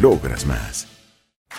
logras más.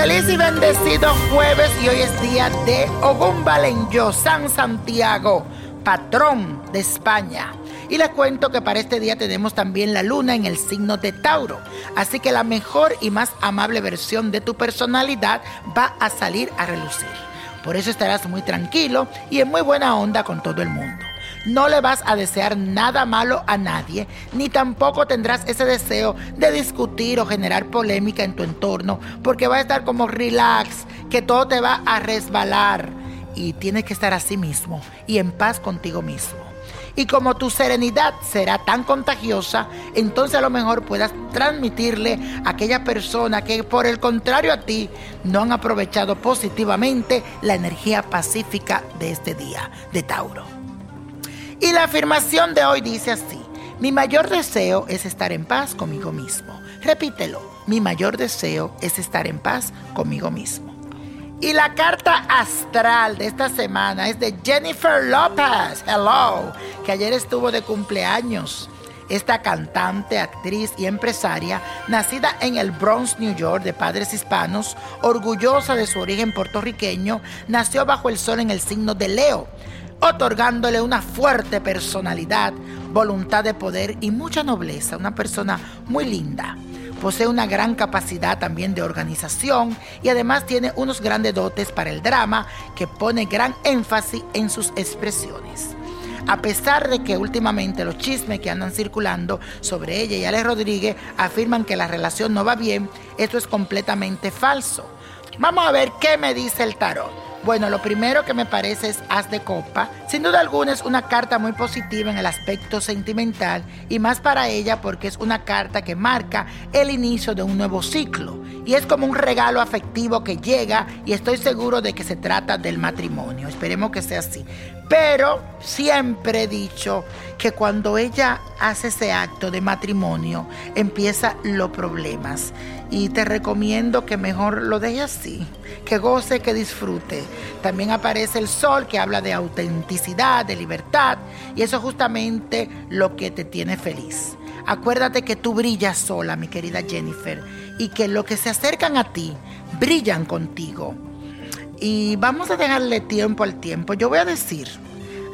Feliz y bendecido jueves y hoy es día de Ogún San Santiago, patrón de España. Y les cuento que para este día tenemos también la luna en el signo de Tauro. Así que la mejor y más amable versión de tu personalidad va a salir a relucir. Por eso estarás muy tranquilo y en muy buena onda con todo el mundo. No le vas a desear nada malo a nadie, ni tampoco tendrás ese deseo de discutir o generar polémica en tu entorno, porque va a estar como relax, que todo te va a resbalar. Y tienes que estar así mismo y en paz contigo mismo. Y como tu serenidad será tan contagiosa, entonces a lo mejor puedas transmitirle a aquella persona que por el contrario a ti no han aprovechado positivamente la energía pacífica de este día de Tauro. Y la afirmación de hoy dice así, mi mayor deseo es estar en paz conmigo mismo. Repítelo, mi mayor deseo es estar en paz conmigo mismo. Y la carta astral de esta semana es de Jennifer Lopez, hello, que ayer estuvo de cumpleaños. Esta cantante, actriz y empresaria, nacida en el Bronx, New York, de padres hispanos, orgullosa de su origen puertorriqueño, nació bajo el sol en el signo de Leo, otorgándole una fuerte personalidad, voluntad de poder y mucha nobleza, una persona muy linda. Posee una gran capacidad también de organización y además tiene unos grandes dotes para el drama que pone gran énfasis en sus expresiones. A pesar de que últimamente los chismes que andan circulando sobre ella y Alex Rodríguez afirman que la relación no va bien, esto es completamente falso. Vamos a ver qué me dice el tarot. Bueno, lo primero que me parece es As de Copa. Sin duda alguna es una carta muy positiva en el aspecto sentimental y más para ella porque es una carta que marca el inicio de un nuevo ciclo y es como un regalo afectivo que llega y estoy seguro de que se trata del matrimonio. Esperemos que sea así. Pero siempre he dicho que cuando ella hace ese acto de matrimonio empiezan los problemas y te recomiendo que mejor lo deje así, que goce, que disfrute. También aparece el sol que habla de autenticidad, de libertad y eso es justamente lo que te tiene feliz. Acuérdate que tú brillas sola, mi querida Jennifer, y que los que se acercan a ti brillan contigo. Y vamos a dejarle tiempo al tiempo. Yo voy a decir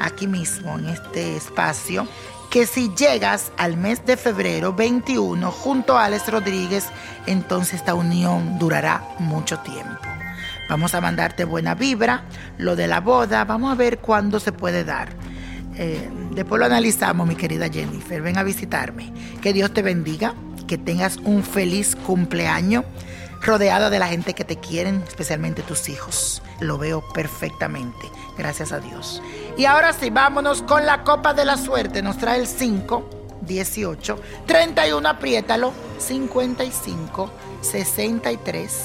aquí mismo en este espacio que si llegas al mes de febrero 21 junto a Alex Rodríguez, entonces esta unión durará mucho tiempo. Vamos a mandarte buena vibra, lo de la boda, vamos a ver cuándo se puede dar. Eh, después lo analizamos, mi querida Jennifer. Ven a visitarme. Que Dios te bendiga, que tengas un feliz cumpleaños rodeada de la gente que te quieren, especialmente tus hijos. Lo veo perfectamente, gracias a Dios. Y ahora sí, vámonos con la copa de la suerte. Nos trae el 5, 18, 31, apriétalo, 55, 63,